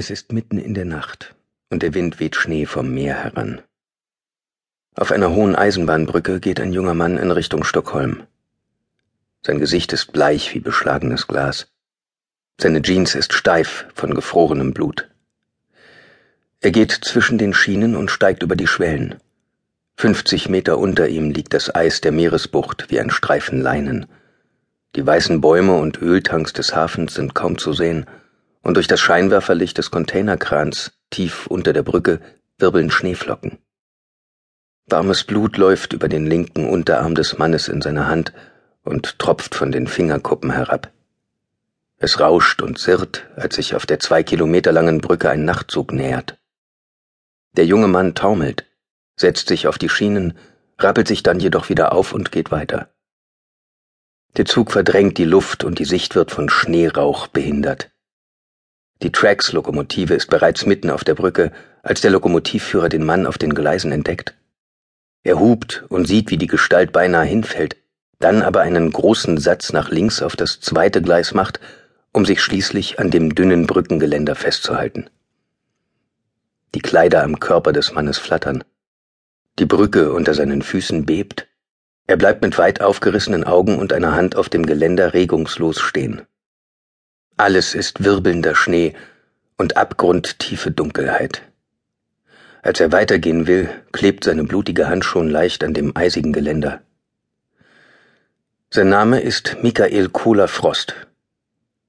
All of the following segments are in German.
Es ist mitten in der Nacht und der Wind weht Schnee vom Meer heran. Auf einer hohen Eisenbahnbrücke geht ein junger Mann in Richtung Stockholm. Sein Gesicht ist bleich wie beschlagenes Glas. Seine Jeans ist steif von gefrorenem Blut. Er geht zwischen den Schienen und steigt über die Schwellen. 50 Meter unter ihm liegt das Eis der Meeresbucht wie ein Streifen Leinen. Die weißen Bäume und Öltanks des Hafens sind kaum zu sehen und durch das Scheinwerferlicht des Containerkrans tief unter der Brücke wirbeln Schneeflocken. Warmes Blut läuft über den linken Unterarm des Mannes in seiner Hand und tropft von den Fingerkuppen herab. Es rauscht und zirrt, als sich auf der zwei Kilometer langen Brücke ein Nachtzug nähert. Der junge Mann taumelt, setzt sich auf die Schienen, rappelt sich dann jedoch wieder auf und geht weiter. Der Zug verdrängt die Luft und die Sicht wird von Schneerauch behindert. Die Trax-Lokomotive ist bereits mitten auf der Brücke, als der Lokomotivführer den Mann auf den Gleisen entdeckt. Er hupt und sieht, wie die Gestalt beinahe hinfällt, dann aber einen großen Satz nach links auf das zweite Gleis macht, um sich schließlich an dem dünnen Brückengeländer festzuhalten. Die Kleider am Körper des Mannes flattern. Die Brücke unter seinen Füßen bebt. Er bleibt mit weit aufgerissenen Augen und einer Hand auf dem Geländer regungslos stehen. Alles ist wirbelnder Schnee und abgrundtiefe Dunkelheit. Als er weitergehen will, klebt seine blutige Hand schon leicht an dem eisigen Geländer. Sein Name ist Michael Kohler Frost.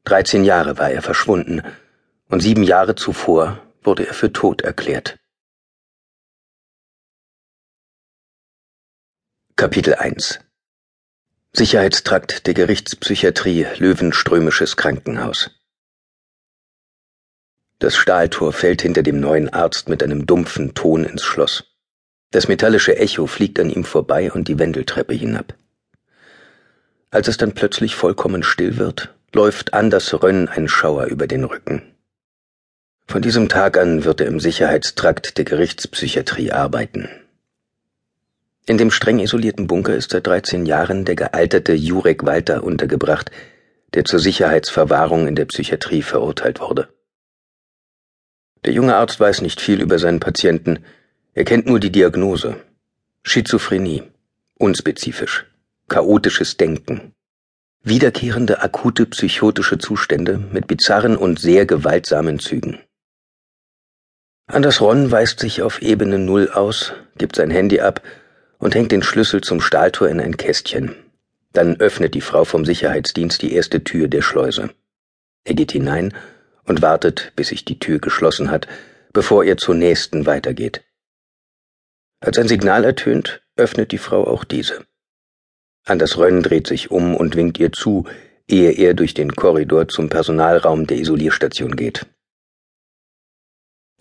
Dreizehn Jahre war er verschwunden und sieben Jahre zuvor wurde er für tot erklärt. Kapitel 1 Sicherheitstrakt der Gerichtspsychiatrie Löwenströmisches Krankenhaus. Das Stahltor fällt hinter dem neuen Arzt mit einem dumpfen Ton ins Schloss. Das metallische Echo fliegt an ihm vorbei und die Wendeltreppe hinab. Als es dann plötzlich vollkommen still wird, läuft Anders Rönn ein Schauer über den Rücken. Von diesem Tag an wird er im Sicherheitstrakt der Gerichtspsychiatrie arbeiten. In dem streng isolierten Bunker ist seit 13 Jahren der gealterte Jurek Walter untergebracht, der zur Sicherheitsverwahrung in der Psychiatrie verurteilt wurde. Der junge Arzt weiß nicht viel über seinen Patienten, er kennt nur die Diagnose. Schizophrenie, unspezifisch, chaotisches Denken, wiederkehrende akute psychotische Zustände mit bizarren und sehr gewaltsamen Zügen. Anders Ron weist sich auf Ebene Null aus, gibt sein Handy ab und hängt den Schlüssel zum Stahltor in ein Kästchen. Dann öffnet die Frau vom Sicherheitsdienst die erste Tür der Schleuse. Er geht hinein und wartet, bis sich die Tür geschlossen hat, bevor er zur nächsten weitergeht. Als ein Signal ertönt, öffnet die Frau auch diese. Anders Rönn dreht sich um und winkt ihr zu, ehe er durch den Korridor zum Personalraum der Isolierstation geht.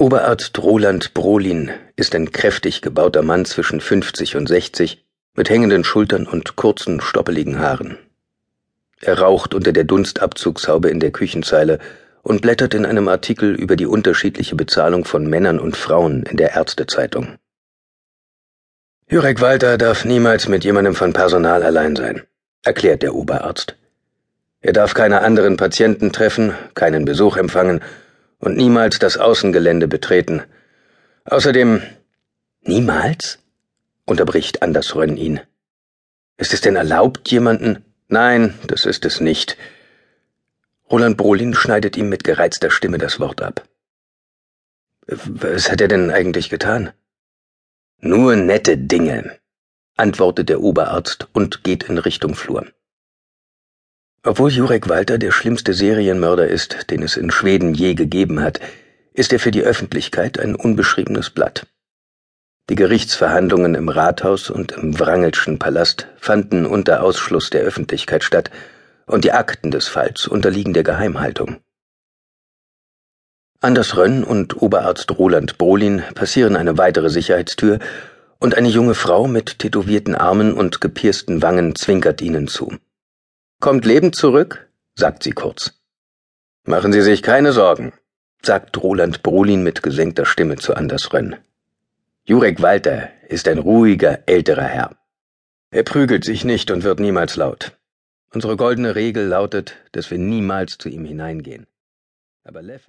Oberarzt Roland Brolin ist ein kräftig gebauter Mann zwischen 50 und 60 mit hängenden Schultern und kurzen, stoppeligen Haaren. Er raucht unter der Dunstabzugshaube in der Küchenzeile und blättert in einem Artikel über die unterschiedliche Bezahlung von Männern und Frauen in der Ärztezeitung. Jurek Walter darf niemals mit jemandem von Personal allein sein, erklärt der Oberarzt. Er darf keine anderen Patienten treffen, keinen Besuch empfangen und niemals das Außengelände betreten. Außerdem Niemals? unterbricht Anders Rönn ihn. Ist es denn erlaubt, jemanden? Nein, das ist es nicht. Roland Brolin schneidet ihm mit gereizter Stimme das Wort ab. Was hat er denn eigentlich getan? Nur nette Dinge, antwortet der Oberarzt und geht in Richtung Flur. Obwohl Jurek Walter der schlimmste Serienmörder ist, den es in Schweden je gegeben hat, ist er für die Öffentlichkeit ein unbeschriebenes Blatt. Die Gerichtsverhandlungen im Rathaus und im Wrangelschen Palast fanden unter Ausschluss der Öffentlichkeit statt, und die Akten des Falls unterliegen der Geheimhaltung. Anders Rönn und Oberarzt Roland Brolin passieren eine weitere Sicherheitstür, und eine junge Frau mit tätowierten Armen und gepiersten Wangen zwinkert ihnen zu. Kommt lebend zurück? sagt sie kurz. Machen Sie sich keine Sorgen, sagt Roland Brolin mit gesenkter Stimme zu Anders Rönn. Jurek Walter ist ein ruhiger, älterer Herr. Er prügelt sich nicht und wird niemals laut. Unsere goldene Regel lautet, dass wir niemals zu ihm hineingehen. Aber Leffe